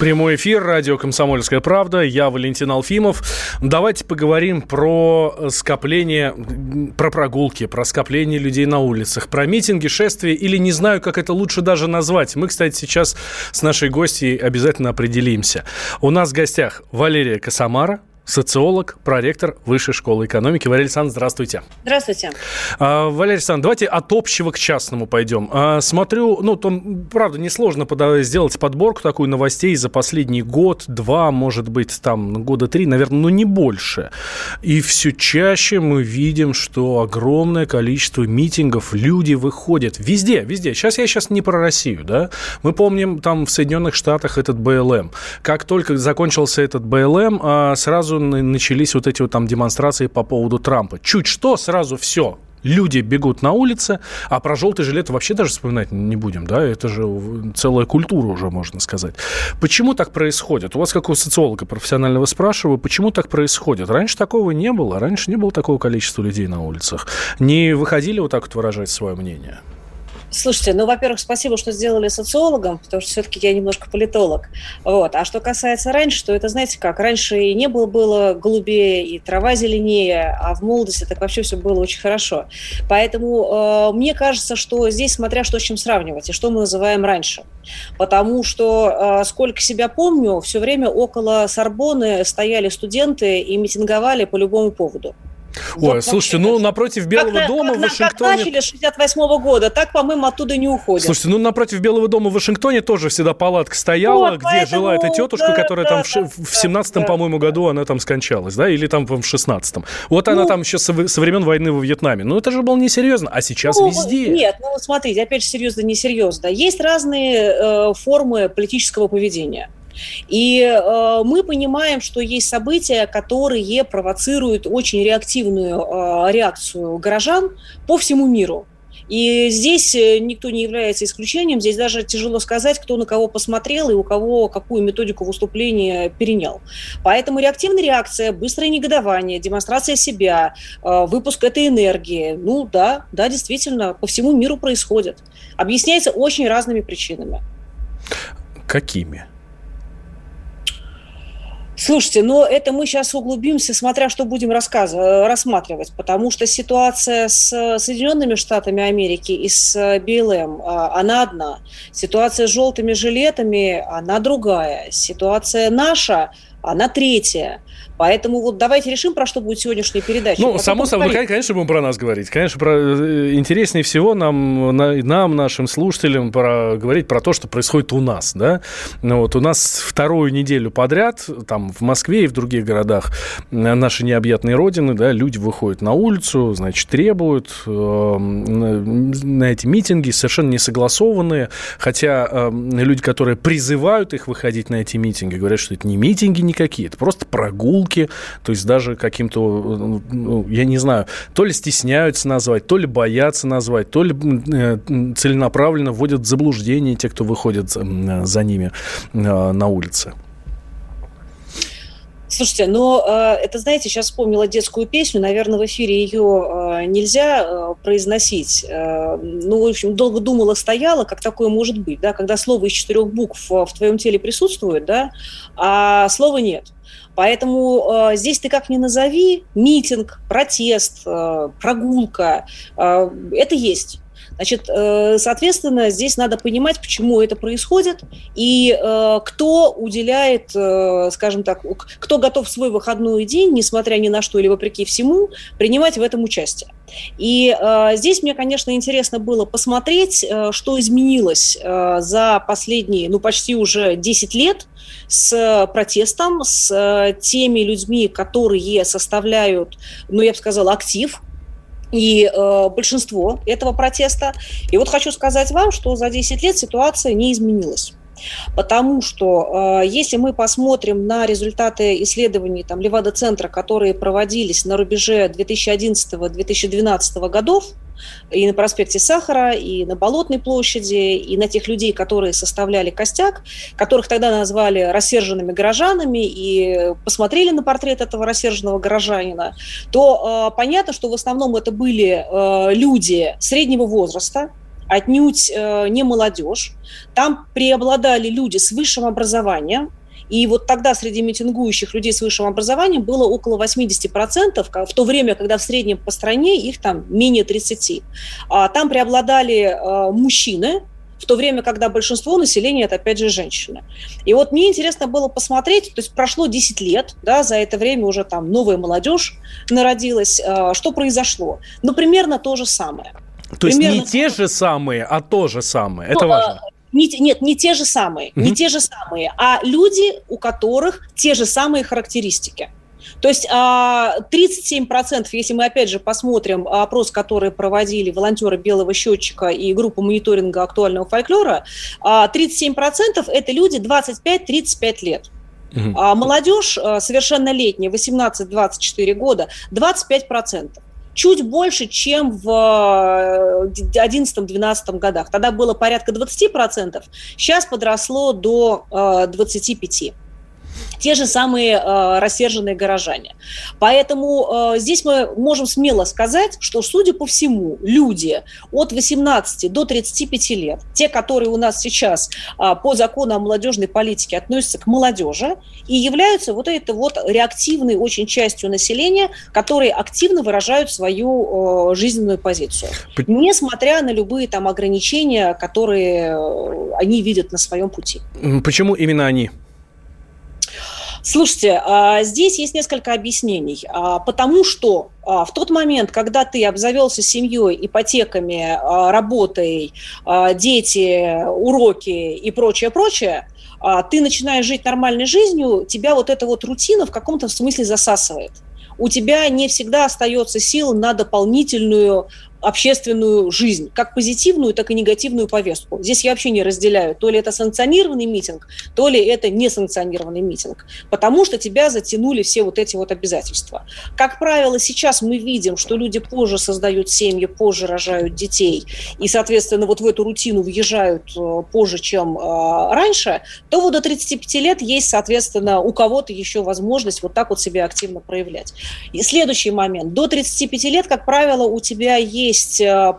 Прямой эфир, радио «Комсомольская правда». Я Валентин Алфимов. Давайте поговорим про скопление, про прогулки, про скопление людей на улицах, про митинги, шествия или не знаю, как это лучше даже назвать. Мы, кстати, сейчас с нашей гостьей обязательно определимся. У нас в гостях Валерия Косомара, социолог, проректор Высшей школы экономики. Валерий Александрович, здравствуйте. Здравствуйте. А, Валерий Александрович, давайте от общего к частному пойдем. А, смотрю, ну, там, правда, несложно сделать подборку такую новостей за последний год, два, может быть, там, года три, наверное, но не больше. И все чаще мы видим, что огромное количество митингов, люди выходят везде, везде. Сейчас я сейчас не про Россию, да. Мы помним там в Соединенных Штатах этот БЛМ. Как только закончился этот БЛМ, а, сразу начались вот эти вот там демонстрации по поводу Трампа. Чуть что, сразу все. Люди бегут на улице, а про желтый жилет вообще даже вспоминать не будем, да, это же целая культура уже, можно сказать. Почему так происходит? У вас, как у социолога профессионального, спрашиваю, почему так происходит? Раньше такого не было, раньше не было такого количества людей на улицах. Не выходили вот так вот выражать свое мнение? Слушайте, ну, во-первых, спасибо, что сделали социологом, потому что все-таки я немножко политолог. Вот. А что касается раньше, то это, знаете как, раньше и небо было голубее, и трава зеленее, а в молодости так вообще все было очень хорошо. Поэтому э, мне кажется, что здесь смотря что с чем сравнивать, и что мы называем раньше. Потому что, э, сколько себя помню, все время около Сорбоны стояли студенты и митинговали по любому поводу. Ой, вот слушайте, ну напротив Белого как, дома как, в Вашингтоне... Как начали 68 -го года, так, по-моему, оттуда не уходят. Слушайте, ну напротив Белого дома в Вашингтоне тоже всегда палатка стояла, вот, где поэтому, жила эта тетушка, да, которая да, там да, в, в 17-м, да, по-моему, да. году она там скончалась, да, или там в 16-м. Вот ну, она там еще со, со времен войны во Вьетнаме. Ну это же было несерьезно, а сейчас ну, везде. Нет, ну смотрите, опять же, серьезно, несерьезно. Есть разные э, формы политического поведения. И э, мы понимаем, что есть события, которые провоцируют очень реактивную э, реакцию горожан по всему миру. И здесь э, никто не является исключением. Здесь даже тяжело сказать, кто на кого посмотрел и у кого какую методику выступления перенял. Поэтому реактивная реакция, быстрое негодование, демонстрация себя, э, выпуск этой энергии, ну да, да, действительно, по всему миру происходит. Объясняется очень разными причинами. Какими? Слушайте, но это мы сейчас углубимся, смотря что будем рассказывать, рассматривать, потому что ситуация с Соединенными Штатами Америки и с БЛМ, а, она одна. Ситуация с желтыми жилетами, она другая. Ситуация наша, она третья. Поэтому вот давайте решим, про что будет сегодняшняя передача. Ну, само собой, конечно, будем про нас говорить. Конечно, про... Э, интереснее всего нам, нам, нашим слушателям, про... говорить про то, что происходит у нас. Да? Ну, вот, у нас вторую неделю подряд, там, в Москве и в других городах наши необъятные родины, да, люди выходят на улицу, значит, требуют э, на эти митинги, совершенно не согласованные, хотя э, люди, которые призывают их выходить на эти митинги, говорят, что это не митинги никакие, это просто прогулки, прогулки, то есть даже каким-то, ну, я не знаю, то ли стесняются назвать, то ли боятся назвать, то ли э, целенаправленно вводят в заблуждение те, кто выходит за ними э, на улице. Слушайте, но э, это, знаете, сейчас вспомнила детскую песню, наверное, в эфире ее э, нельзя э, произносить. Ну, в общем, долго думала, стояла, как такое может быть, да, когда слово из четырех букв в твоем теле присутствует, да, а слова нет. Поэтому э, здесь ты как ни назови, митинг, протест, э, прогулка, э, это есть. Значит, э, соответственно, здесь надо понимать, почему это происходит и э, кто уделяет, э, скажем так, кто готов свой выходной день, несмотря ни на что или вопреки всему, принимать в этом участие. И здесь мне, конечно, интересно было посмотреть, что изменилось за последние, ну, почти уже 10 лет с протестом, с теми людьми, которые составляют, ну, я бы сказала, актив и э, большинство этого протеста. И вот хочу сказать вам, что за 10 лет ситуация не изменилась. Потому что э, если мы посмотрим на результаты исследований там, Левада-центра, которые проводились на рубеже 2011-2012 годов, и на проспекте Сахара, и на Болотной площади, и на тех людей, которые составляли костяк, которых тогда назвали рассерженными горожанами, и посмотрели на портрет этого рассерженного горожанина, то э, понятно, что в основном это были э, люди среднего возраста, отнюдь э, не молодежь. Там преобладали люди с высшим образованием, и вот тогда среди митингующих людей с высшим образованием было около 80%, в то время, когда в среднем по стране их там менее 30%. А там преобладали э, мужчины, в то время, когда большинство населения это, опять же, женщины. И вот мне интересно было посмотреть, то есть прошло 10 лет, да, за это время уже там новая молодежь народилась, э, что произошло? Ну, примерно то же самое. То есть не те же самые, а то же самое. Это ну, важно. Не, нет, не те же самые, mm-hmm. не те же самые, а люди, у которых те же самые характеристики. То есть 37%, а, если мы опять же посмотрим опрос, который проводили волонтеры Белого счетчика и группа мониторинга актуального фольклора, 37% а, это люди 25-35 лет. Угу. А молодежь совершеннолетняя, 18-24 года, 25% чуть больше, чем в 2011-2012 э, годах. Тогда было порядка 20%, сейчас подросло до 25% э, те же самые э, рассерженные горожане. Поэтому э, здесь мы можем смело сказать, что, судя по всему, люди от 18 до 35 лет, те, которые у нас сейчас э, по закону о молодежной политике относятся к молодежи и являются вот этой вот реактивной очень частью населения, которые активно выражают свою э, жизненную позицию, несмотря на любые там ограничения, которые э, они видят на своем пути. Почему именно они? Слушайте, а, здесь есть несколько объяснений. А, потому что а, в тот момент, когда ты обзавелся семьей, ипотеками, работой, дети, уроки и прочее, прочее, ты начинаешь жить нормальной жизнью, тебя вот эта вот рутина в каком-то смысле засасывает у тебя не всегда остается сил на дополнительную общественную жизнь, как позитивную, так и негативную повестку. Здесь я вообще не разделяю, то ли это санкционированный митинг, то ли это несанкционированный митинг, потому что тебя затянули все вот эти вот обязательства. Как правило, сейчас мы видим, что люди позже создают семьи, позже рожают детей, и, соответственно, вот в эту рутину въезжают э, позже, чем э, раньше, то вот до 35 лет есть, соответственно, у кого-то еще возможность вот так вот себя активно проявлять. И следующий момент. До 35 лет, как правило, у тебя есть есть э,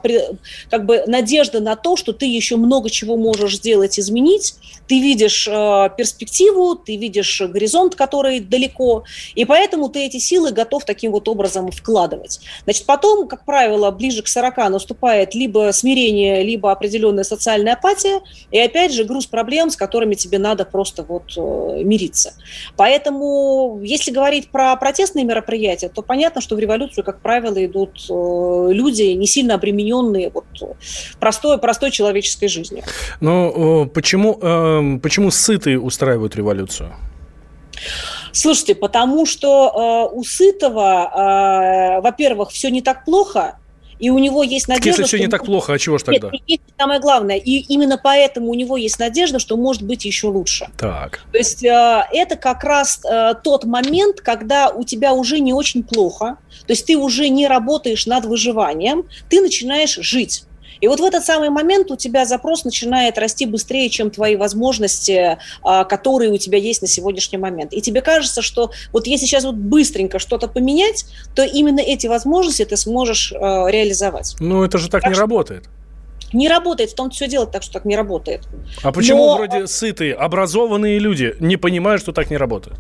как бы надежда на то, что ты еще много чего можешь сделать, изменить, ты видишь э, перспективу, ты видишь горизонт, который далеко, и поэтому ты эти силы готов таким вот образом вкладывать. Значит, потом, как правило, ближе к 40 наступает либо смирение, либо определенная социальная апатия, и опять же груз проблем, с которыми тебе надо просто вот э, мириться. Поэтому, если говорить про протестные мероприятия, то понятно, что в революцию, как правило, идут люди, не сильно обремененные вот простой, простой человеческой жизнью. Но почему, эм, почему сытые устраивают революцию? Слушайте, потому что э, у Сытого, э, во-первых, все не так плохо, и у него есть надежда... Если все не так плохо, а чего ж тогда? Нет, есть самое главное, и именно поэтому у него есть надежда, что может быть еще лучше. Так. То есть э, это как раз э, тот момент, когда у тебя уже не очень плохо, то есть ты уже не работаешь над выживанием, ты начинаешь жить. И вот в этот самый момент у тебя запрос начинает расти быстрее, чем твои возможности, а, которые у тебя есть на сегодняшний момент. И тебе кажется, что вот если сейчас вот быстренько что-то поменять, то именно эти возможности ты сможешь а, реализовать. Ну, это же так, так не что... работает. Не работает, в том все дело так, что так не работает. А почему Но... вроде сытые, образованные люди не понимают, что так не работает?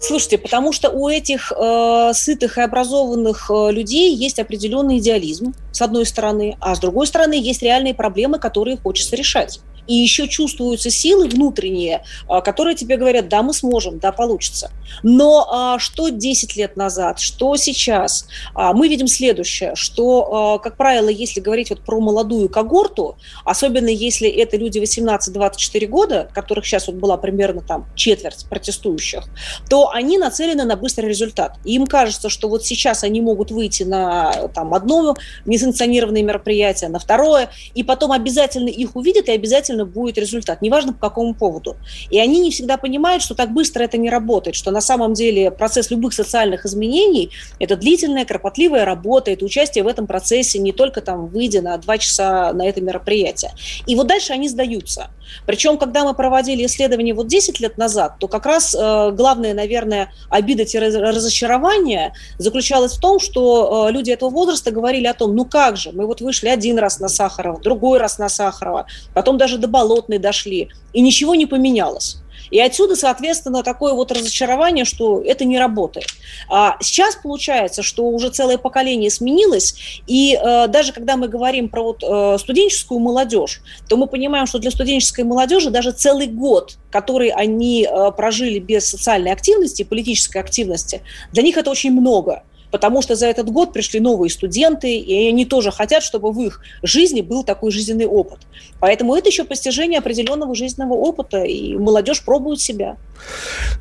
Слушайте, потому что у этих э, сытых и образованных э, людей есть определенный идеализм, с одной стороны, а с другой стороны есть реальные проблемы, которые хочется решать и еще чувствуются силы внутренние, а, которые тебе говорят, да, мы сможем, да, получится. Но а, что 10 лет назад, что сейчас, а, мы видим следующее, что, как правило, если говорить вот про молодую когорту, особенно если это люди 18-24 года, которых сейчас вот была примерно там четверть протестующих, то они нацелены на быстрый результат. Им кажется, что вот сейчас они могут выйти на там, одно несанкционированное мероприятие, на второе, и потом обязательно их увидят и обязательно обязательно будет результат, неважно по какому поводу. И они не всегда понимают, что так быстро это не работает, что на самом деле процесс любых социальных изменений – это длительная, кропотливая работа, это участие в этом процессе не только там выйдя на два часа на это мероприятие. И вот дальше они сдаются. Причем, когда мы проводили исследование вот 10 лет назад, то как раз э, главное, наверное, обида-разочарование заключалось в том, что э, люди этого возраста говорили о том, ну как же, мы вот вышли один раз на Сахарова, другой раз на Сахарова, потом даже до Болотной дошли, и ничего не поменялось. И отсюда, соответственно, такое вот разочарование, что это не работает. А сейчас получается, что уже целое поколение сменилось, и э, даже когда мы говорим про вот, э, студенческую молодежь, то мы понимаем, что для студенческой молодежи даже целый год, который они э, прожили без социальной активности, политической активности, для них это очень много потому что за этот год пришли новые студенты, и они тоже хотят, чтобы в их жизни был такой жизненный опыт. Поэтому это еще постижение определенного жизненного опыта, и молодежь пробует себя.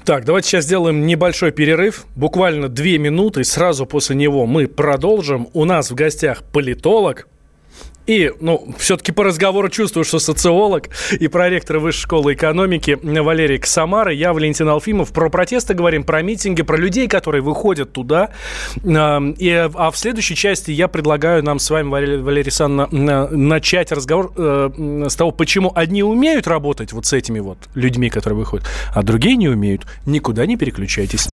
Так, давайте сейчас сделаем небольшой перерыв, буквально две минуты, сразу после него мы продолжим. У нас в гостях политолог, и, ну, все-таки по разговору чувствую, что социолог и проректор Высшей школы экономики Валерий Ксамара, я Валентин Алфимов. Про протесты говорим, про митинги, про людей, которые выходят туда. И, а в следующей части я предлагаю нам с вами, Валерий, Валерий Санна, начать разговор э, с того, почему одни умеют работать вот с этими вот людьми, которые выходят, а другие не умеют. Никуда не переключайтесь.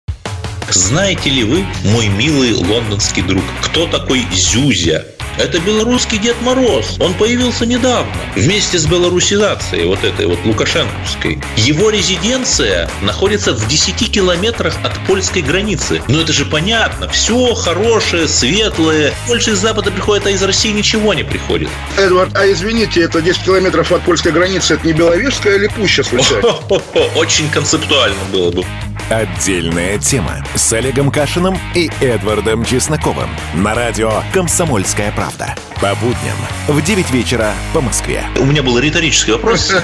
Знаете ли вы, мой милый лондонский друг, кто такой Зюзя? Это белорусский Дед Мороз. Он появился недавно. Вместе с белорусизацией вот этой вот лукашенковской. Его резиденция находится в 10 километрах от польской границы. Но это же понятно. Все хорошее, светлое. Больше из Запада приходит, а из России ничего не приходит. Эдвард, а извините, это 10 километров от польской границы. Это не Беловежская или Пуща случайно? Очень концептуально было бы. Отдельная тема с Олегом Кашиным и Эдвардом Чесноковым на радио «Комсомольская правда». По будням в 9 вечера по Москве. У меня был риторический вопрос.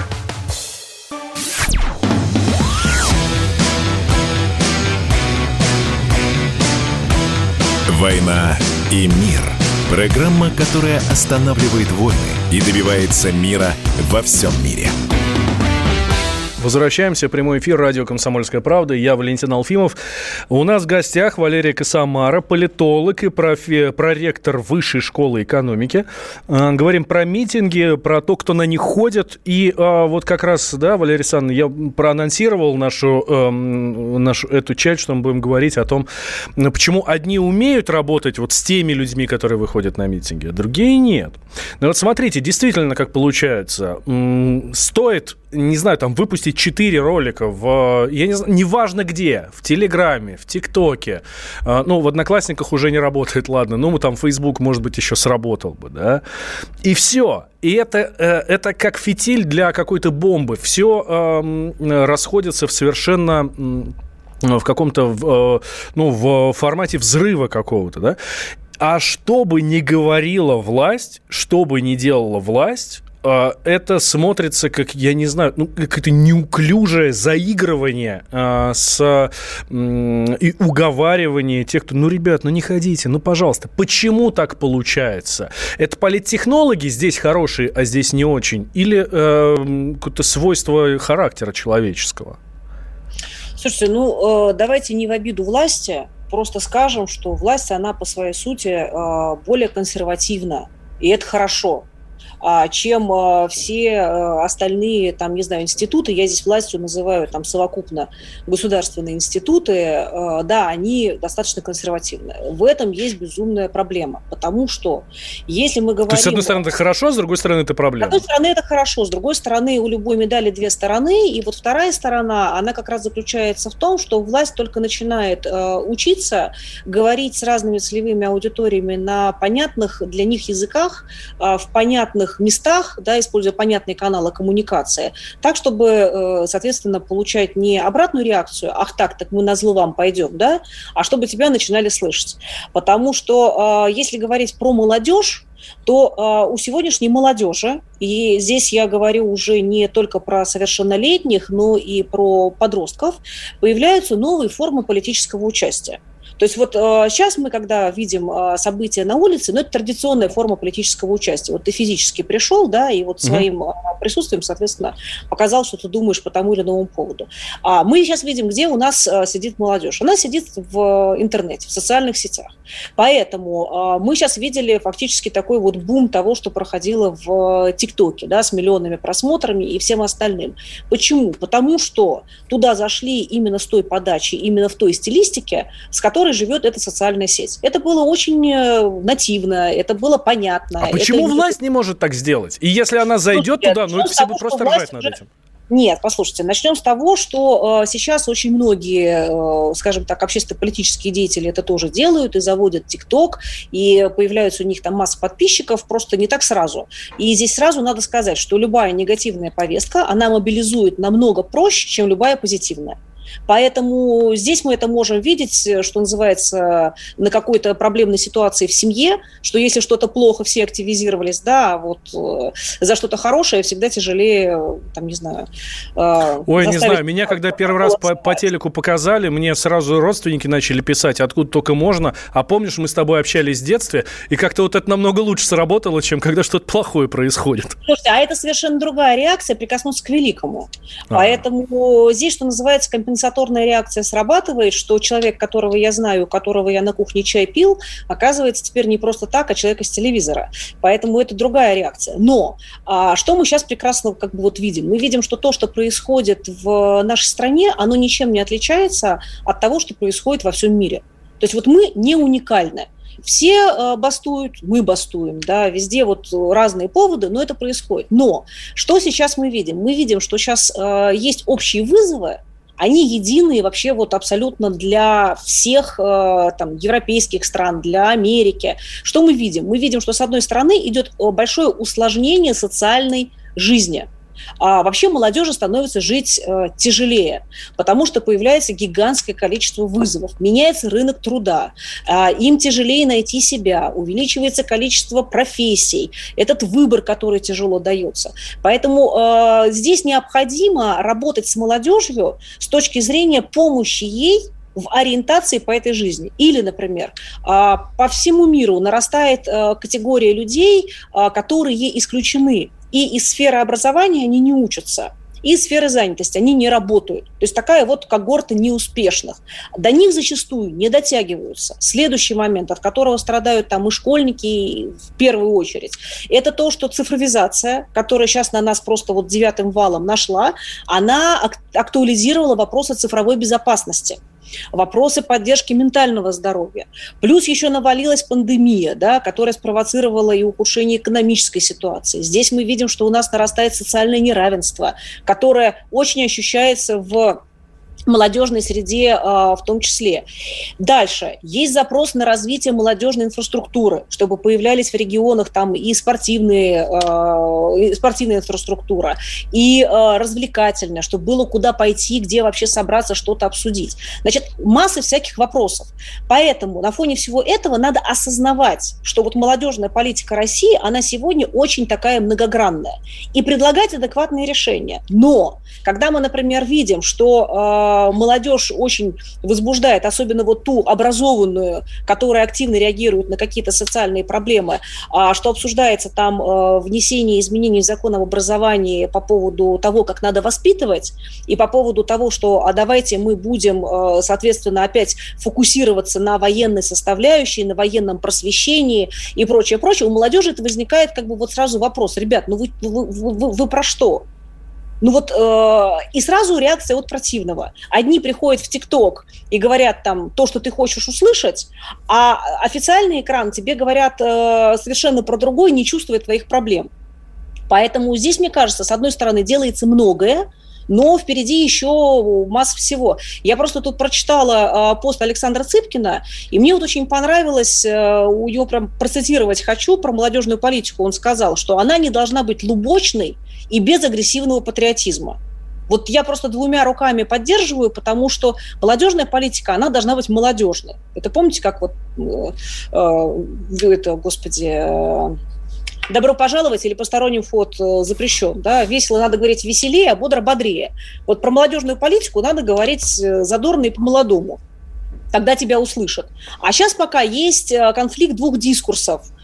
«Война и мир» – программа, которая останавливает войны и добивается мира во всем мире. Возвращаемся. Прямой эфир радио «Комсомольская правда». Я Валентин Алфимов. У нас в гостях Валерия Косомара, политолог и профи, проректор Высшей школы экономики. Э, говорим про митинги, про то, кто на них ходит. И э, вот как раз, да, Валерий Александровна, я проанонсировал нашу, э, нашу эту часть, что мы будем говорить о том, почему одни умеют работать вот с теми людьми, которые выходят на митинги, а другие нет. Но вот смотрите, действительно, как получается. Стоит не знаю, там выпустить 4 ролика в, я не знаю, неважно где, в Телеграме, в ТикТоке, а, ну, в Одноклассниках уже не работает, ладно, ну, там Facebook, может быть, еще сработал бы, да, и все. И это, э, это как фитиль для какой-то бомбы. Все э, расходится в совершенно в каком-то, э, ну, в формате взрыва какого-то, да. А что бы ни говорила власть, что бы ни делала власть, это смотрится как, я не знаю, ну, какое-то неуклюжее заигрывание а, с и уговаривание тех, кто, ну, ребят, ну не ходите, ну, пожалуйста. Почему так получается? Это политтехнологи здесь хорошие, а здесь не очень? Или э, какое-то свойство характера человеческого? Слушайте, ну, э, давайте не в обиду власти, просто скажем, что власть, она по своей сути э, более консервативна, и это хорошо. А, чем а, все а, остальные, там, не знаю, институты, я здесь властью называю там совокупно государственные институты, да, они достаточно консервативны. В этом есть безумная проблема, потому что если мы говорим... То есть, с одной стороны, это хорошо, с другой стороны, это проблема? С одной стороны, это хорошо, с другой стороны, у любой медали две стороны, и вот вторая сторона, она как раз заключается в том, что власть только начинает учиться говорить с разными целевыми аудиториями на понятных для них языках, в понятных разных местах, да, используя понятные каналы коммуникации, так, чтобы, э, соответственно, получать не обратную реакцию, ах так, так мы на зло вам пойдем, да, а чтобы тебя начинали слышать. Потому что э, если говорить про молодежь, то э, у сегодняшней молодежи, и здесь я говорю уже не только про совершеннолетних, но и про подростков, появляются новые формы политического участия. То есть вот э, сейчас мы, когда видим э, события на улице, ну, это традиционная форма политического участия. Вот ты физически пришел, да, и вот своим э, присутствием, соответственно, показал, что ты думаешь по тому или иному поводу. А мы сейчас видим, где у нас э, сидит молодежь. Она сидит в интернете, в социальных сетях. Поэтому э, мы сейчас видели фактически такой вот бум того, что проходило в ТикТоке, да, с миллионами просмотрами и всем остальным. Почему? Потому что туда зашли именно с той подачи, именно в той стилистике, с которой живет эта социальная сеть. Это было очень э, нативно, это было понятно. А почему это... власть не может так сделать? И если она зайдет Слушайте, туда, ну это все будут просто ржать над этим. Нет, послушайте, начнем с того, что э, сейчас очень многие, э, скажем так, общественно-политические деятели это тоже делают и заводят ТикТок, и появляются у них там масса подписчиков, просто не так сразу. И здесь сразу надо сказать, что любая негативная повестка, она мобилизует намного проще, чем любая позитивная. Поэтому здесь мы это можем видеть, что называется, на какой-то проблемной ситуации в семье, что если что-то плохо, все активизировались, да, а вот э, за что-то хорошее всегда тяжелее, там, не знаю. Э, Ой, не знаю, меня когда первый раз по, по телеку показали, мне сразу родственники начали писать, откуда только можно, а помнишь, мы с тобой общались в детстве, и как-то вот это намного лучше сработало, чем когда что-то плохое происходит. Слушайте, а это совершенно другая реакция, прикоснуться к великому. А-а-а. Поэтому здесь, что называется, компенсация компенсаторная реакция срабатывает, что человек, которого я знаю, которого я на кухне чай пил, оказывается теперь не просто так, а человек из телевизора. Поэтому это другая реакция. Но а, что мы сейчас прекрасно как бы вот видим? Мы видим, что то, что происходит в нашей стране, оно ничем не отличается от того, что происходит во всем мире. То есть вот мы не уникальны. Все э, бастуют, мы бастуем, да, везде вот разные поводы, но это происходит. Но что сейчас мы видим? Мы видим, что сейчас э, есть общие вызовы, они единые вообще вот абсолютно для всех э, там, европейских стран, для Америки. Что мы видим? Мы видим, что с одной стороны идет э, большое усложнение социальной жизни – а вообще молодежи становится жить э, тяжелее, потому что появляется гигантское количество вызовов, меняется рынок труда, э, им тяжелее найти себя, увеличивается количество профессий, этот выбор, который тяжело дается. Поэтому э, здесь необходимо работать с молодежью с точки зрения помощи ей в ориентации по этой жизни. Или, например, а, по всему миру нарастает э, категория людей, а, которые исключены и из сферы образования они не учатся, и из сферы занятости они не работают. То есть такая вот когорта неуспешных. До них зачастую не дотягиваются. Следующий момент, от которого страдают там и школьники в первую очередь, это то, что цифровизация, которая сейчас на нас просто вот девятым валом нашла, она актуализировала вопросы цифровой безопасности вопросы поддержки ментального здоровья. Плюс еще навалилась пандемия, да, которая спровоцировала и ухудшение экономической ситуации. Здесь мы видим, что у нас нарастает социальное неравенство, которое очень ощущается в молодежной среде а, в том числе. Дальше. Есть запрос на развитие молодежной инфраструктуры, чтобы появлялись в регионах там и спортивные, а, спортивная инфраструктура, и а, развлекательная, чтобы было куда пойти, где вообще собраться, что-то обсудить. Значит, масса всяких вопросов. Поэтому на фоне всего этого надо осознавать, что вот молодежная политика России, она сегодня очень такая многогранная. И предлагать адекватные решения. Но, когда мы, например, видим, что молодежь очень возбуждает, особенно вот ту образованную, которая активно реагирует на какие-то социальные проблемы, а, что обсуждается там а, внесение изменений в закон об образовании по поводу того, как надо воспитывать, и по поводу того, что а давайте мы будем, соответственно, опять фокусироваться на военной составляющей, на военном просвещении и прочее, прочее, у молодежи это возникает как бы вот сразу вопрос, ребят, ну вы, вы, вы, вы про что? Ну вот, э, и сразу реакция от противного. Одни приходят в ТикТок и говорят там то, что ты хочешь услышать, а официальный экран тебе говорят э, совершенно про другое, не чувствуя твоих проблем. Поэтому здесь, мне кажется, с одной стороны, делается многое, но впереди еще масса всего. Я просто тут прочитала э, пост Александра Цыпкина, и мне вот очень понравилось, э, у него прям процитировать хочу про молодежную политику. Он сказал, что она не должна быть лубочной и без агрессивного патриотизма. Вот я просто двумя руками поддерживаю, потому что молодежная политика, она должна быть молодежной. Это помните, как вот э, э, это, господи, э, добро пожаловать или посторонним вход э, запрещен. Да? Весело надо говорить веселее, а бодро бодрее. Вот про молодежную политику надо говорить э, задорно и по-молодому. тогда тебя услышат. А сейчас пока есть э, конфликт двух дискурсов –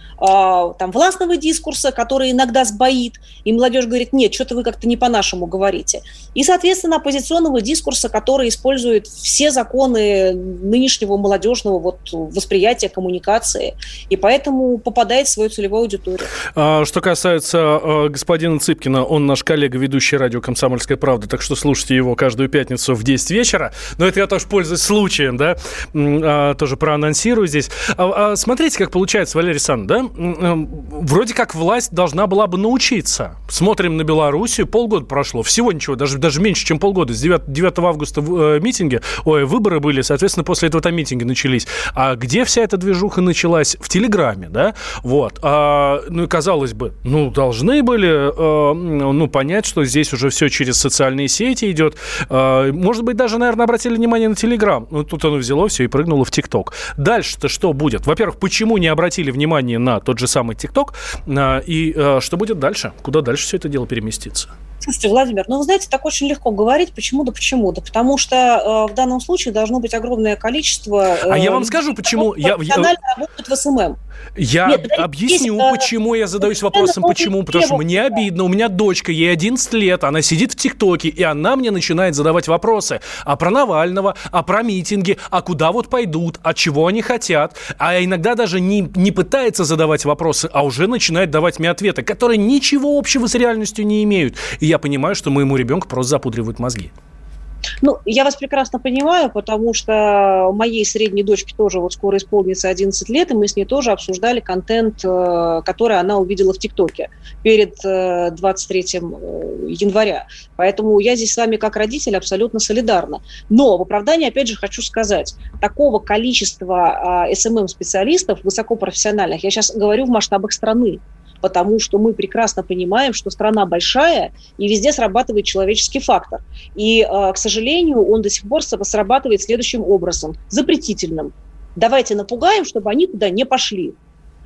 там, властного дискурса, который иногда сбоит, и молодежь говорит, нет, что-то вы как-то не по-нашему говорите. И, соответственно, оппозиционного дискурса, который использует все законы нынешнего молодежного вот, восприятия, коммуникации, и поэтому попадает в свою целевую аудиторию. А, что касается а, господина Цыпкина, он наш коллега, ведущий радио «Комсомольская правда», так что слушайте его каждую пятницу в 10 вечера. Но это я тоже пользуюсь случаем, да, а, тоже проанонсирую здесь. А, а, смотрите, как получается, Валерий Сан, да? Вроде как власть должна была бы научиться. Смотрим на Белоруссию, полгода прошло, всего ничего, даже, даже меньше, чем полгода. С 9, 9 августа э, митинги, ой, выборы были, соответственно, после этого там митинги начались. А где вся эта движуха началась? В Телеграме, да? Вот. А, ну и казалось бы, ну, должны были, э, ну, понять, что здесь уже все через социальные сети идет. Э, может быть, даже, наверное, обратили внимание на Телеграм. Ну, тут оно взяло все и прыгнуло в ТикТок. Дальше-то что будет? Во-первых, почему не обратили внимание на тот же самый ТикТок. А, и а, что будет дальше? Куда дальше все это дело переместится? Слушайте, Владимир, ну вы знаете, так очень легко говорить. Почему? Да почему? Да потому что э, в данном случае должно быть огромное количество... Э, а я вам скажу, почему. Я, я... работают в SMM. Я Нет, объясню, есть, почему я задаюсь вопросом, почему. Потому что мне обидно, у меня дочка, ей 11 лет, она сидит в ТикТоке, и она мне начинает задавать вопросы. А про Навального, а про митинги, а куда вот пойдут, а чего они хотят. А иногда даже не, не пытается задавать вопросы, а уже начинает давать мне ответы, которые ничего общего с реальностью не имеют. И я понимаю, что моему ребенку просто запудривают мозги. Ну, я вас прекрасно понимаю, потому что моей средней дочке тоже вот скоро исполнится 11 лет, и мы с ней тоже обсуждали контент, э, который она увидела в ТикТоке перед 23 э, э, января. Поэтому я здесь с вами как родитель абсолютно солидарна. Но в оправдании, опять же, хочу сказать, такого количества SMM-специалистов высокопрофессиональных, я сейчас говорю в масштабах страны, потому что мы прекрасно понимаем, что страна большая, и везде срабатывает человеческий фактор. И, э, к сожалению, он до сих пор срабатывает следующим образом, запретительным. Давайте напугаем, чтобы они туда не пошли.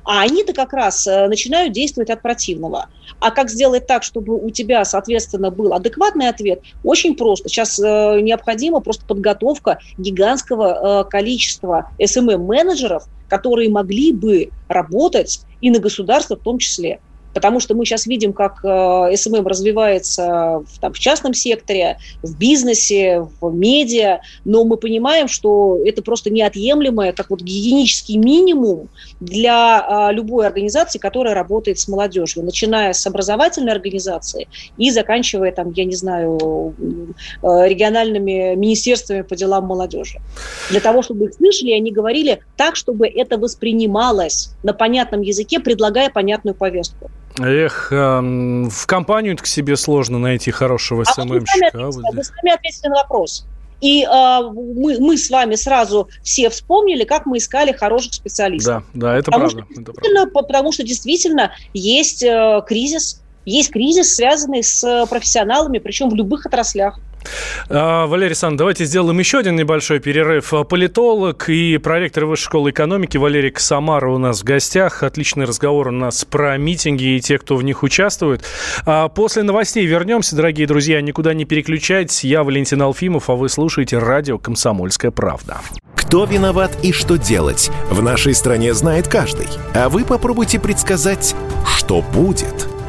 А они-то как раз э, начинают действовать от противного. А как сделать так, чтобы у тебя, соответственно, был адекватный ответ? Очень просто. Сейчас э, необходима просто подготовка гигантского количества SMM-менеджеров, которые могли бы работать и на государство в том числе потому что мы сейчас видим, как э, SMM развивается в, там, в частном секторе, в бизнесе, в медиа, но мы понимаем, что это просто неотъемлемое, как вот гигиенический минимум для э, любой организации, которая работает с молодежью, начиная с образовательной организации и заканчивая, там, я не знаю, э, региональными министерствами по делам молодежи. Для того, чтобы их слышали, они говорили так, чтобы это воспринималось на понятном языке, предлагая понятную повестку. Эх, эм, в компанию к себе сложно найти хорошего а СММщика. Вы, а вы сами ответите на вопрос. И э, мы, мы с вами сразу все вспомнили, как мы искали хороших специалистов. Да, да, это потому правда. Что, это правда. Потому что действительно есть э, кризис, есть кризис, связанный с профессионалами, причем в любых отраслях. А, Валерий Сан, давайте сделаем еще один небольшой перерыв. Политолог и проректор Высшей школы экономики Валерий Косомара у нас в гостях. Отличный разговор у нас про митинги и те, кто в них участвует. А после новостей вернемся, дорогие друзья. Никуда не переключайтесь. Я Валентин Алфимов, а вы слушаете радио «Комсомольская правда». Кто виноват и что делать, в нашей стране знает каждый. А вы попробуйте предсказать, что будет –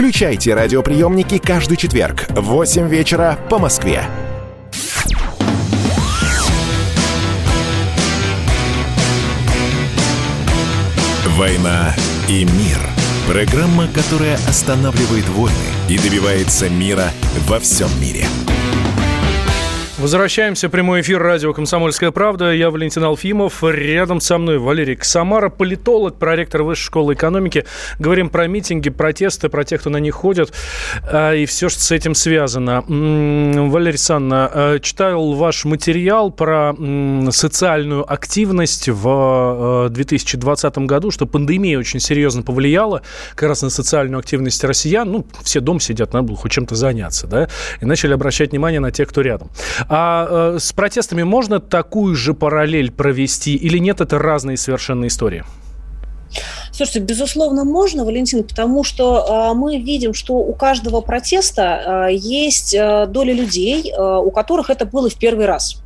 Включайте радиоприемники каждый четверг в 8 вечера по Москве. «Война и мир» – программа, которая останавливает войны и добивается мира во всем мире. Возвращаемся. Прямой эфир радио «Комсомольская правда». Я Валентин Алфимов. Рядом со мной Валерий Самара, политолог, проректор Высшей школы экономики. Говорим про митинги, протесты, про тех, кто на них ходит а, и все, что с этим связано. Валерий Санна, а, читал ваш материал про социальную активность в 2020 а, году, что пандемия очень серьезно повлияла как раз на социальную активность россиян. Ну, все дома сидят, надо было хоть чем-то заняться, да, и начали обращать внимание на тех, кто рядом. А э, с протестами можно такую же параллель провести или нет? Это разные совершенно истории. Слушайте, безусловно, можно, Валентин, потому что э, мы видим, что у каждого протеста э, есть э, доля людей, э, у которых это было в первый раз.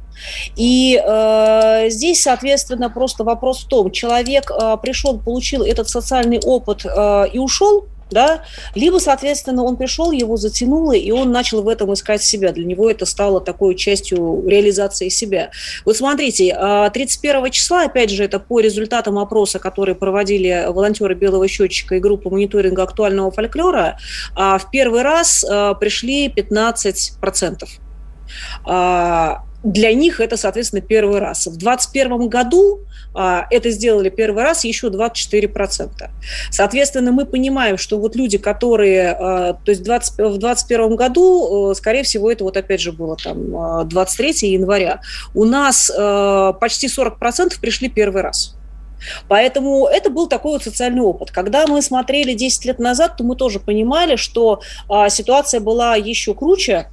И э, здесь, соответственно, просто вопрос в том, человек э, пришел, получил этот социальный опыт э, и ушел, да, либо, соответственно, он пришел, его затянуло, и он начал в этом искать себя. Для него это стало такой частью реализации себя. Вот смотрите, 31 а, числа, опять же, это по результатам опроса, который проводили волонтеры «Белого счетчика» и группа мониторинга актуального фольклора, а, в первый раз а, пришли 15% для них это, соответственно, первый раз. В 2021 году а, это сделали первый раз еще 24%. Соответственно, мы понимаем, что вот люди, которые, а, то есть 20, в 2021 году, э, скорее всего, это вот опять же было там 23 а, января, у нас а, почти 40% пришли первый раз. Поэтому это был такой вот социальный опыт. Когда мы смотрели 10 лет назад, то мы тоже понимали, что а, ситуация была еще круче,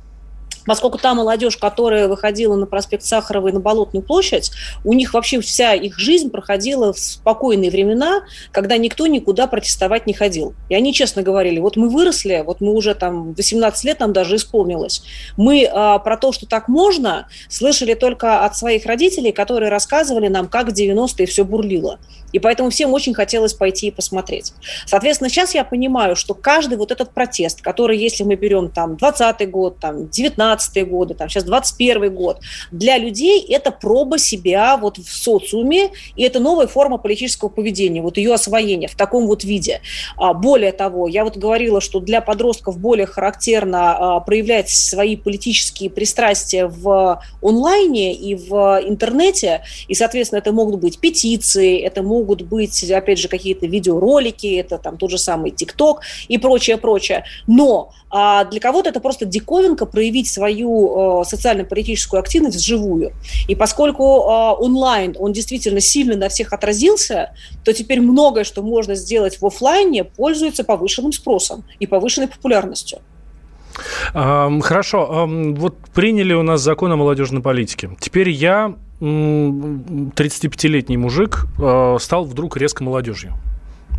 Поскольку та молодежь, которая выходила на проспект Сахарова и на Болотную площадь, у них вообще вся их жизнь проходила в спокойные времена, когда никто никуда протестовать не ходил. И они честно говорили, вот мы выросли, вот мы уже там 18 лет нам даже исполнилось. Мы а, про то, что так можно, слышали только от своих родителей, которые рассказывали нам, как в 90-е все бурлило. И поэтому всем очень хотелось пойти и посмотреть. Соответственно, сейчас я понимаю, что каждый вот этот протест, который, если мы берем там 20 год, там 19 годы, там сейчас 21 год, для людей это проба себя вот в социуме, и это новая форма политического поведения, вот ее освоение в таком вот виде. А, более того, я вот говорила, что для подростков более характерно а, проявлять свои политические пристрастия в онлайне и в интернете, и, соответственно, это могут быть петиции, это могут могут быть, опять же, какие-то видеоролики, это там тот же самый ТикТок и прочее, прочее. Но а для кого-то это просто диковинка проявить свою э, социально-политическую активность вживую. И поскольку э, онлайн, он действительно сильно на всех отразился, то теперь многое, что можно сделать в офлайне, пользуется повышенным спросом и повышенной популярностью. Хорошо. Вот приняли у нас закон о молодежной политике. Теперь я 35-летний мужик э, стал вдруг резко молодежью.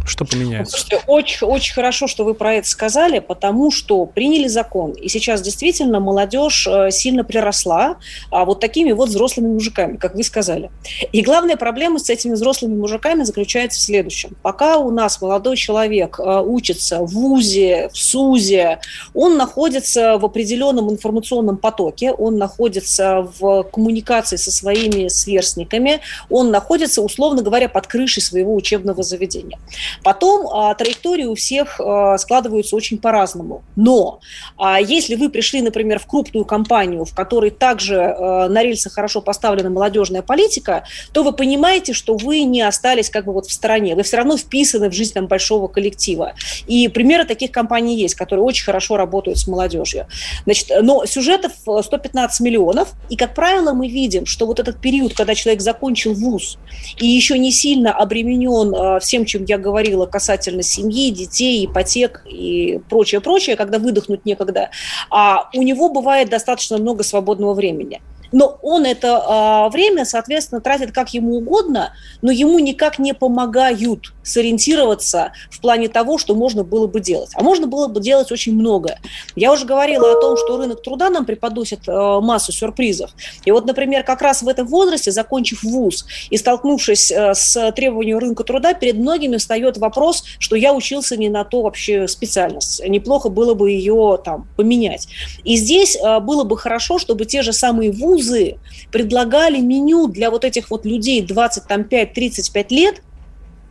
Что поменяется? Слушайте, очень, очень хорошо, что вы про это сказали, потому что приняли закон, и сейчас действительно молодежь э, сильно приросла а вот такими вот взрослыми мужиками, как вы сказали. И главная проблема с этими взрослыми мужиками заключается в следующем. Пока у нас молодой человек э, учится в ВУЗе, в СУЗе, он находится в определенном информационном потоке, он находится в коммуникации со своими сверстниками, он находится, условно говоря, под крышей своего учебного заведения. Потом а, траектории у всех а, складываются очень по-разному. Но а, если вы пришли, например, в крупную компанию, в которой также а, на рельсах хорошо поставлена молодежная политика, то вы понимаете, что вы не остались как бы вот в стороне. Вы все равно вписаны в жизнь там, большого коллектива. И примеры таких компаний есть, которые очень хорошо работают с молодежью. Значит, но сюжетов 115 миллионов, и, как правило, мы видим, что вот этот период, когда человек закончил вуз и еще не сильно обременен а, всем, чем я говорю, говорила касательно семьи, детей, ипотек и прочее, прочее, когда выдохнуть некогда, а у него бывает достаточно много свободного времени но он это а, время, соответственно, тратит как ему угодно, но ему никак не помогают сориентироваться в плане того, что можно было бы делать. А можно было бы делать очень многое. Я уже говорила о том, что рынок труда нам преподносит а, массу сюрпризов. И вот, например, как раз в этом возрасте, закончив вуз и столкнувшись а, с требованием рынка труда, перед многими встает вопрос, что я учился не на то вообще специальность. Неплохо было бы ее там поменять. И здесь было бы хорошо, чтобы те же самые вузы вузы предлагали меню для вот этих вот людей 25-35 лет,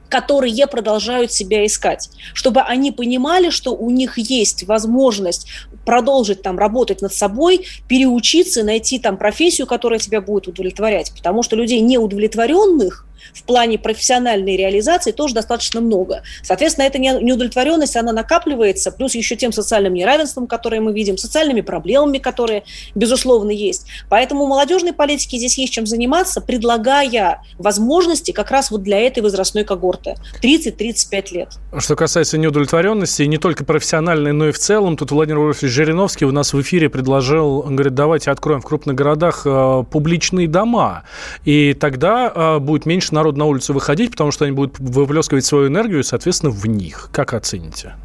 которые продолжают себя искать, чтобы они понимали, что у них есть возможность продолжить там работать над собой, переучиться, найти там профессию, которая тебя будет удовлетворять, потому что людей неудовлетворенных в плане профессиональной реализации тоже достаточно много. Соответственно, эта неудовлетворенность, она накапливается, плюс еще тем социальным неравенством, которое мы видим, социальными проблемами, которые, безусловно, есть. Поэтому молодежной политике здесь есть чем заниматься, предлагая возможности как раз вот для этой возрастной когорты 30-35 лет. Что касается неудовлетворенности, не только профессиональной, но и в целом, тут Владимир Вольфович Жириновский у нас в эфире предложил, он говорит, давайте откроем в крупных городах э, публичные дома, и тогда э, будет меньше народ на улицу выходить, потому что они будут выплескивать свою энергию, соответственно, в них. Как оцените?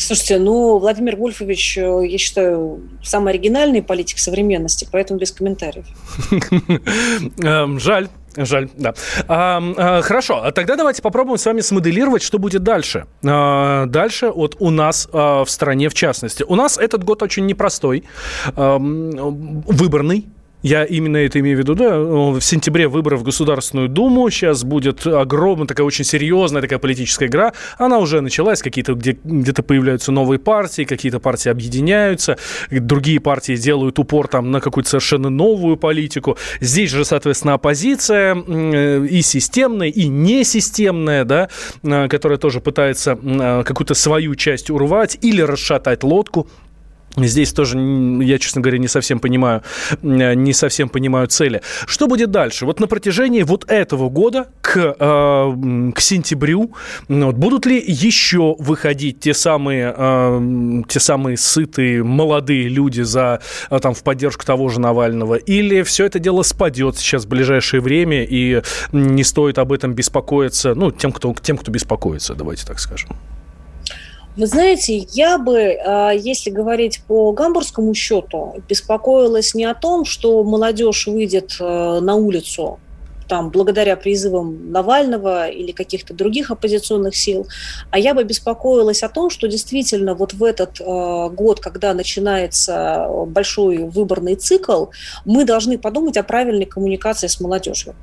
Слушайте, ну, Владимир Вольфович, э, я считаю, самый оригинальный политик современности, поэтому без комментариев. Эм, жаль. Жаль, да. А, а, хорошо, а тогда давайте попробуем с вами смоделировать, что будет дальше. А, дальше вот у нас а, в стране в частности. У нас этот год очень непростой, а, выборный я именно это имею в виду, да. В сентябре выборы в Государственную Думу. Сейчас будет огромная, такая очень серьезная такая политическая игра. Она уже началась. Какие-то где, где-то появляются новые партии, какие-то партии объединяются, другие партии делают упор там на какую-то совершенно новую политику. Здесь же, соответственно, оппозиция и системная, и несистемная, да, э, которая тоже пытается э, какую-то свою часть урвать или расшатать лодку. Здесь тоже, я, честно говоря, не совсем понимаю, не совсем понимаю цели. Что будет дальше? Вот на протяжении вот этого года к, э, к сентябрю вот, будут ли еще выходить те самые, э, те самые сытые молодые люди за, э, там, в поддержку того же Навального? Или все это дело спадет сейчас в ближайшее время и не стоит об этом беспокоиться, ну, тем, кто, тем, кто беспокоится, давайте так скажем? Вы знаете, я бы, а, если говорить по гамбургскому счету, беспокоилась не о том, что молодежь выйдет э, на улицу там, благодаря призывам Навального или каких-то других оппозиционных сил. А я бы беспокоилась о том, что действительно вот в этот э, год, когда начинается большой выборный цикл, мы должны подумать о правильной коммуникации с молодежью.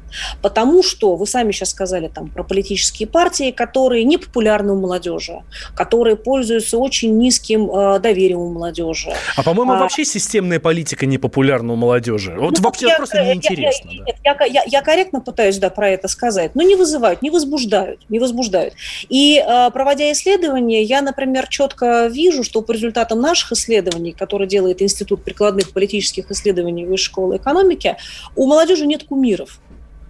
Потому что, вы сами сейчас сказали там про политические партии, которые не популярны у молодежи, которые пользуются очень низким э, доверием у молодежи. А по-моему, а... вообще системная политика не популярна у молодежи. Вот ну, вообще я, просто неинтересно. Я, да. я, я, я корректно корректно пытаюсь да, про это сказать, но не вызывают, не возбуждают, не возбуждают. И э, проводя исследования, я, например, четко вижу, что по результатам наших исследований, которые делает Институт прикладных политических исследований Высшей школы экономики, у молодежи нет кумиров.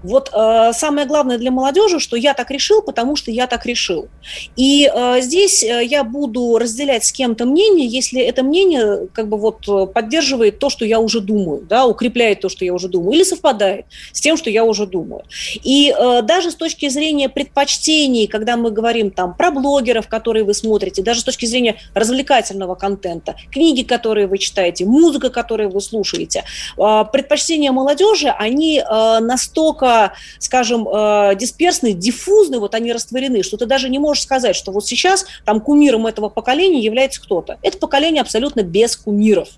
Вот э, самое главное для молодежи, что я так решил, потому что я так решил. И э, здесь э, я буду разделять с кем-то мнение, если это мнение как бы вот э, поддерживает то, что я уже думаю, да, укрепляет то, что я уже думаю, или совпадает с тем, что я уже думаю. И э, даже с точки зрения предпочтений, когда мы говорим там про блогеров, которые вы смотрите, даже с точки зрения развлекательного контента, книги, которые вы читаете, музыка, которую вы слушаете, э, предпочтения молодежи, они э, настолько настолько, скажем, э, дисперсны, диффузны, вот они растворены, что ты даже не можешь сказать, что вот сейчас там кумиром этого поколения является кто-то. Это поколение абсолютно без кумиров.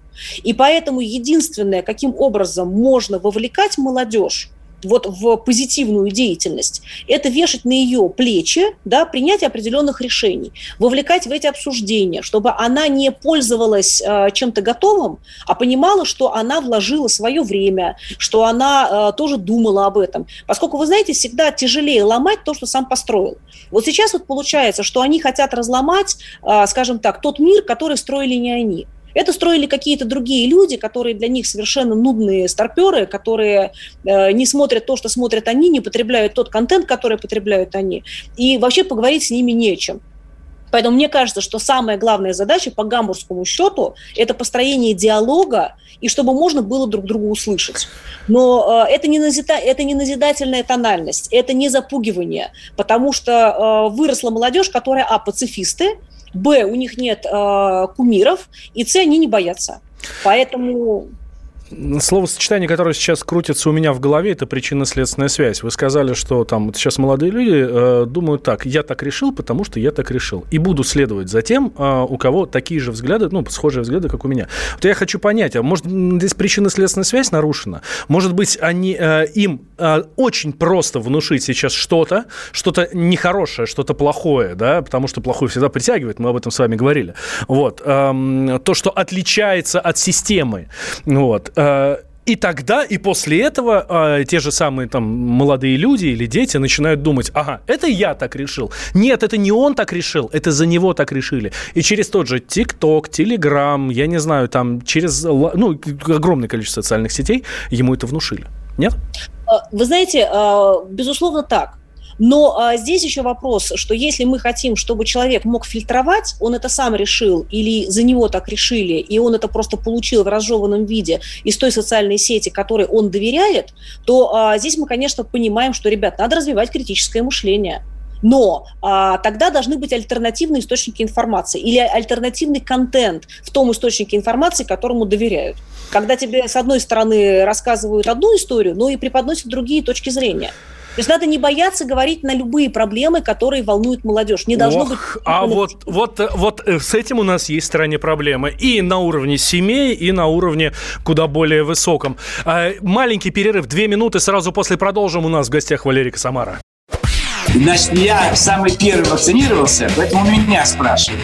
И поэтому единственное, каким образом можно вовлекать молодежь, вот в позитивную деятельность, это вешать на ее плечи да, принятие определенных решений, вовлекать в эти обсуждения, чтобы она не пользовалась э, чем-то готовым, а понимала, что она вложила свое время, что она э, тоже думала об этом. Поскольку, вы знаете, всегда тяжелее ломать то, что сам построил. Вот сейчас вот получается, что они хотят разломать, э, скажем так, тот мир, который строили не они. Это строили какие-то другие люди, которые для них совершенно нудные старперы, которые э, не смотрят то, что смотрят они, не потребляют тот контент, который потребляют они. И вообще поговорить с ними нечем. Поэтому мне кажется, что самая главная задача по гамбургскому счету – это построение диалога, и чтобы можно было друг друга услышать. Но э, это, не назида, это не назидательная тональность, это не запугивание, потому что э, выросла молодежь, которая, а, пацифисты, Б, у них нет э, кумиров, и С, они не боятся. Поэтому словосочетание, которое сейчас крутится у меня в голове, это причинно-следственная связь. Вы сказали, что там сейчас молодые люди э, думают так, я так решил, потому что я так решил. И буду следовать за тем, э, у кого такие же взгляды, ну, схожие взгляды, как у меня. Вот я хочу понять, а может здесь причинно-следственная связь нарушена? Может быть, они, э, им э, очень просто внушить сейчас что-то, что-то нехорошее, что-то плохое, да, потому что плохое всегда притягивает, мы об этом с вами говорили. Вот. Эм, то, что отличается от системы. Вот. Э, и тогда, и после этого э, те же самые там молодые люди или дети начинают думать, ага, это я так решил. Нет, это не он так решил, это за него так решили. И через тот же ТикТок, Телеграм, я не знаю, там через, ну, огромное количество социальных сетей ему это внушили. Нет? А, вы знаете, безусловно так. Но а, здесь еще вопрос, что если мы хотим, чтобы человек мог фильтровать, он это сам решил или за него так решили, и он это просто получил в разжеванном виде из той социальной сети, которой он доверяет, то а, здесь мы, конечно, понимаем, что, ребят, надо развивать критическое мышление. Но а, тогда должны быть альтернативные источники информации или альтернативный контент в том источнике информации, которому доверяют. Когда тебе, с одной стороны, рассказывают одну историю, но и преподносят другие точки зрения. То есть надо не бояться говорить на любые проблемы, которые волнуют молодежь. Не должно Ох, быть... А вот, вот, вот э, с этим у нас есть в стране проблемы. И на уровне семей, и на уровне куда более высоком. А, маленький перерыв, две минуты, сразу после продолжим. У нас в гостях Валерий Косомара. Значит, я самый первый вакцинировался, поэтому меня спрашивают.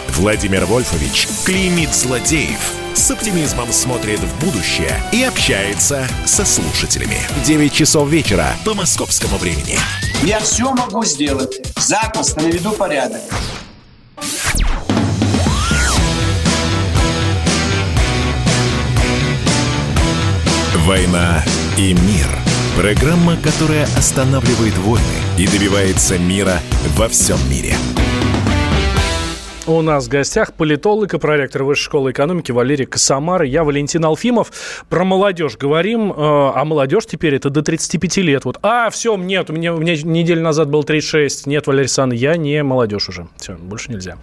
Владимир Вольфович клеймит злодеев – с оптимизмом смотрит в будущее и общается со слушателями. 9 часов вечера по московскому времени. Я все могу сделать. Запросто наведу порядок. «Война и мир» – программа, которая останавливает войны и добивается мира во всем мире – у нас в гостях политолог и проректор Высшей школы экономики Валерий Косомар. Я Валентин Алфимов. Про молодежь говорим, э, а молодежь теперь это до 35 лет. Вот, а, все, нет, у меня, у меня неделю назад было 36. Нет, Валерий Сан, я не молодежь уже. Все, больше нельзя.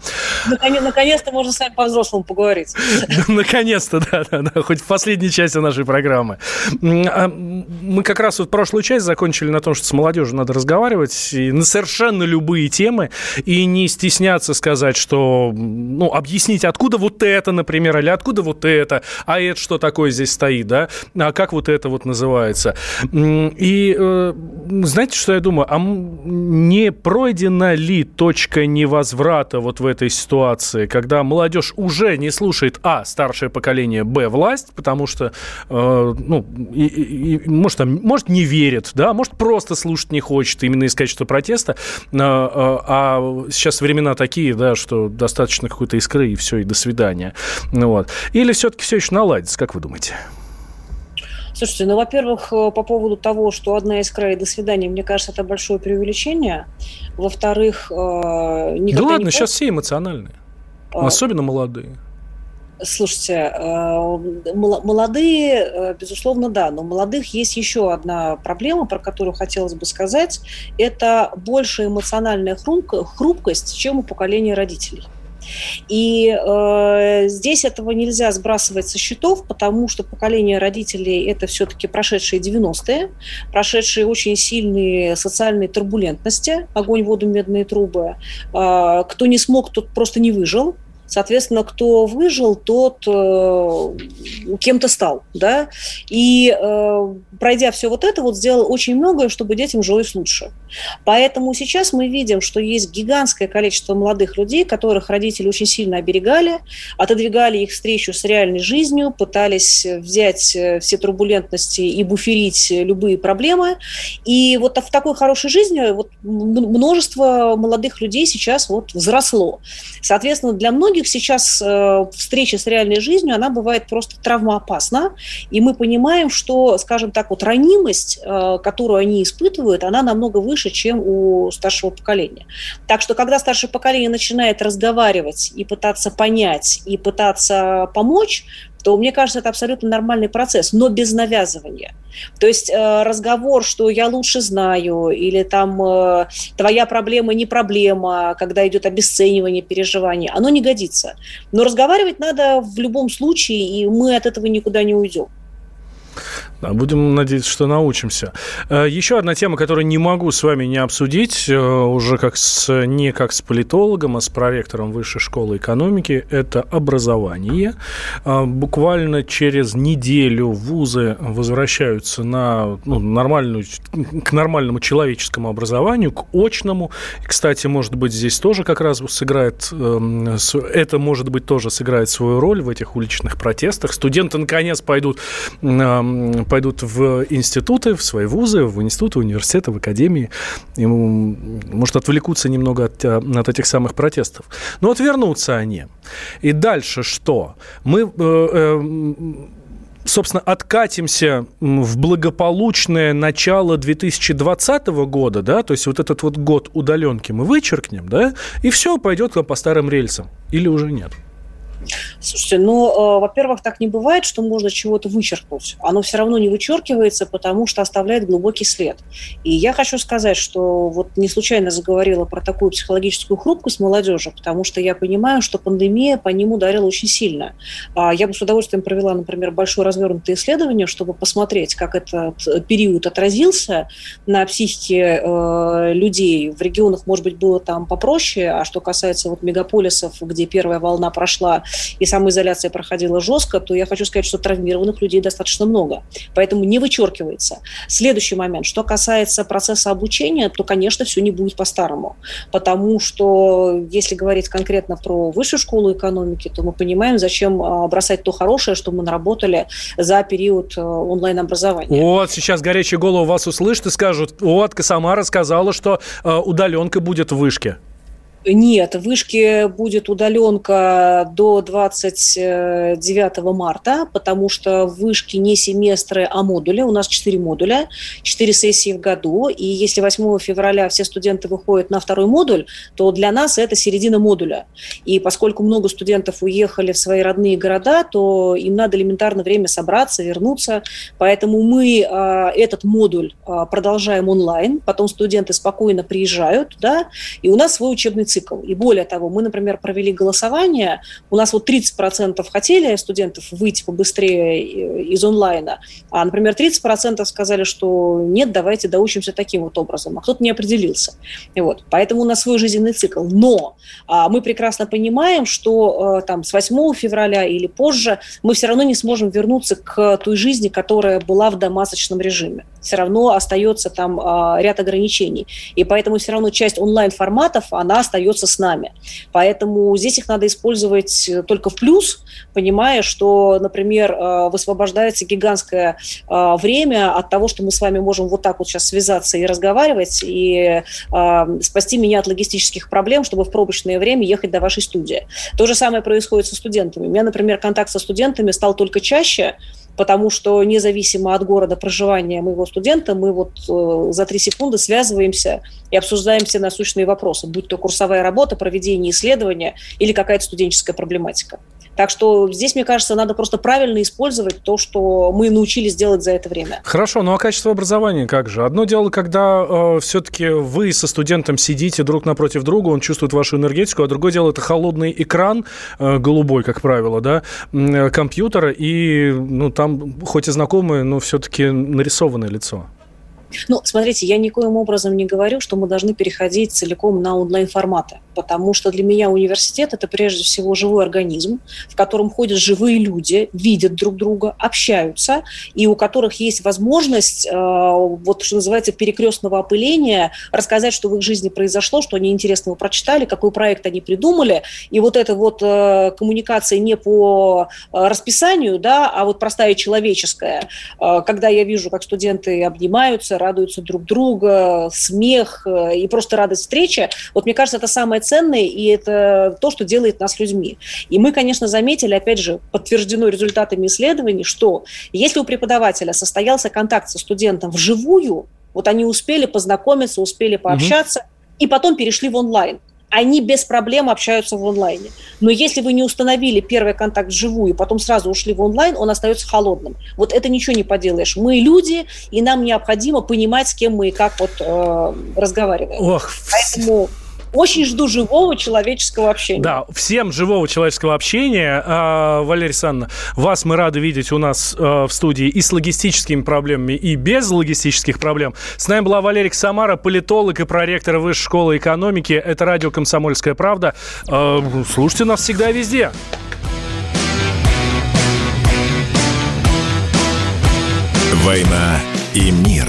Наконец, наконец-то можно с вами по-взрослому поговорить. Наконец-то, да, да, да, хоть в последней части нашей программы. А, мы как раз вот прошлую часть закончили на том, что с молодежью надо разговаривать на совершенно любые темы и не стесняться сказать, что ну, объяснить, откуда вот это, например, или откуда вот это, а это что такое здесь стоит, да, а как вот это вот называется. И э, знаете, что я думаю, а не пройдена ли точка невозврата вот в этой ситуации, когда молодежь уже не слушает, а, старшее поколение, б, власть, потому что, э, ну, и, и, может, там, может, не верит, да, может, просто слушать не хочет именно из качества протеста, а, а сейчас времена такие, да, что достаточно какой-то искры, и все, и до свидания. Ну, вот. Или все-таки все еще наладится, как вы думаете? Слушайте, ну, во-первых, э, по поводу того, что одна искра и до свидания, мне кажется, это большое преувеличение. Во-вторых, э, Да ладно, не сейчас все эмоциональные. А... Особенно молодые. Слушайте, э, молодые, безусловно, да, но молодых есть еще одна проблема, про которую хотелось бы сказать. Это больше эмоциональная хрупкость, чем у поколения родителей. И э, здесь этого нельзя сбрасывать со счетов, потому что поколение родителей – это все-таки прошедшие 90-е, прошедшие очень сильные социальные турбулентности, огонь, воду, медные трубы. Э, кто не смог, тот просто не выжил. Соответственно, кто выжил, тот э, кем-то стал, да, и э, пройдя все вот это, вот сделал очень многое, чтобы детям жилось лучше. Поэтому сейчас мы видим, что есть гигантское количество молодых людей, которых родители очень сильно оберегали, отодвигали их встречу с реальной жизнью, пытались взять э, все турбулентности и буферить любые проблемы. И вот в такой хорошей жизни вот множество молодых людей сейчас вот взросло. Соответственно, для многих многих сейчас э, встреча с реальной жизнью, она бывает просто травмоопасна, и мы понимаем, что, скажем так, вот ранимость, э, которую они испытывают, она намного выше, чем у старшего поколения. Так что, когда старшее поколение начинает разговаривать и пытаться понять, и пытаться помочь, то мне кажется, это абсолютно нормальный процесс, но без навязывания. То есть э, разговор, что я лучше знаю, или там э, твоя проблема не проблема, когда идет обесценивание переживаний, оно не годится. Но разговаривать надо в любом случае, и мы от этого никуда не уйдем. Будем надеяться, что научимся. Э, еще одна тема, которую не могу с вами не обсудить, э, уже как с, не как с политологом, а с проректором Высшей школы экономики, это образование. Э, буквально через неделю вузы возвращаются на ну, нормальную, к нормальному человеческому образованию, к очному. Кстати, может быть, здесь тоже как раз сыграет, эм, это, может быть, тоже сыграет свою роль в этих уличных протестах. Студенты, наконец, пойдут пойдут в институты, в свои вузы, в институты, университеты, в академии. И, может, отвлекутся немного от, э, от этих самых протестов. Но вот вернутся они. И дальше что? Мы... Э, э, собственно, откатимся в благополучное начало 2020 года, да, то есть вот этот вот год удаленки мы вычеркнем, да, и все пойдет по старым рельсам. Или уже нет? Слушайте, ну, э, во-первых, так не бывает, что можно чего-то вычеркнуть. Оно все равно не вычеркивается, потому что оставляет глубокий след. И я хочу сказать, что вот не случайно заговорила про такую психологическую хрупкость молодежи, потому что я понимаю, что пандемия по ним ударила очень сильно. А я бы с удовольствием провела, например, большое развернутое исследование, чтобы посмотреть, как этот период отразился на психике э, людей. В регионах, может быть, было там попроще, а что касается вот мегаполисов, где первая волна прошла, и самоизоляция проходила жестко, то я хочу сказать, что травмированных людей достаточно много. Поэтому не вычеркивается. Следующий момент. Что касается процесса обучения, то, конечно, все не будет по-старому. Потому что, если говорить конкретно про высшую школу экономики, то мы понимаем, зачем а, бросать то хорошее, что мы наработали за период э, онлайн-образования. Вот, сейчас горячие головы вас услышат и скажут, вот, Самара сказала, что э, удаленка будет в вышке. Нет, в вышке будет удаленка до 29 марта, потому что в вышке не семестры, а модули. У нас 4 модуля, 4 сессии в году. И если 8 февраля все студенты выходят на второй модуль, то для нас это середина модуля. И поскольку много студентов уехали в свои родные города, то им надо элементарно время собраться, вернуться. Поэтому мы а, этот модуль а, продолжаем онлайн, потом студенты спокойно приезжают, да, и у нас свой учебный цикл. И более того, мы, например, провели голосование, у нас вот 30% хотели студентов выйти побыстрее э, из онлайна, а, например, 30% сказали, что нет, давайте доучимся таким вот образом, а кто-то не определился. И вот, поэтому у нас свой жизненный цикл. Но а, мы прекрасно понимаем, что а, там с 8 февраля или позже мы все равно не сможем вернуться к той жизни, которая была в домасочном режиме. Все равно остается там а, ряд ограничений. И поэтому все равно часть онлайн-форматов, она остается с нами. Поэтому здесь их надо использовать э, только в плюс, понимая, что, например, э, высвобождается гигантское э, время от того, что мы с вами можем вот так вот сейчас связаться и разговаривать, и спасти меня от логистических проблем, чтобы в пробочное время ехать до вашей студии. То же самое происходит со студентами. У меня, например, контакт со студентами стал только чаще, потому что независимо от города проживания моего студента, мы вот э, за три секунды связываемся и обсуждаем все насущные вопросы, будь то курсовая работа, проведение исследования или какая-то студенческая проблематика. Так что здесь, мне кажется, надо просто правильно использовать то, что мы научились делать за это время. Хорошо, ну а качество образования как же? Одно дело, когда э, все-таки вы со студентом сидите друг напротив друга, он чувствует вашу энергетику, а другое дело это холодный экран, э, голубой, как правило, да, э, компьютера, и ну, там хоть и знакомое, но все-таки нарисованное лицо. Ну, смотрите, я никоим образом не говорю, что мы должны переходить целиком на онлайн-форматы потому что для меня университет – это прежде всего живой организм, в котором ходят живые люди, видят друг друга, общаются, и у которых есть возможность, э, вот что называется, перекрестного опыления, рассказать, что в их жизни произошло, что они интересного прочитали, какой проект они придумали, и вот эта вот э, коммуникация не по э, расписанию, да, а вот простая человеческая, когда я вижу, как студенты обнимаются, радуются друг друга, смех и просто радость встречи, вот мне кажется, это самое ценное, и это то, что делает нас людьми. И мы, конечно, заметили, опять же, подтверждено результатами исследований, что если у преподавателя состоялся контакт со студентом вживую, вот они успели познакомиться, успели пообщаться, угу. и потом перешли в онлайн они без проблем общаются в онлайне. Но если вы не установили первый контакт вживую, потом сразу ушли в онлайн, он остается холодным. Вот это ничего не поделаешь. Мы люди, и нам необходимо понимать, с кем мы и как вот э, разговариваем. Ох. Поэтому очень жду живого человеческого общения. Да, всем живого человеческого общения. А, Валерия Александровна, вас мы рады видеть у нас а, в студии и с логистическими проблемами, и без логистических проблем. С нами была Валерия Самара, политолог и проректор Высшей школы экономики. Это радио «Комсомольская правда». А, слушайте нас всегда везде. «Война и мир».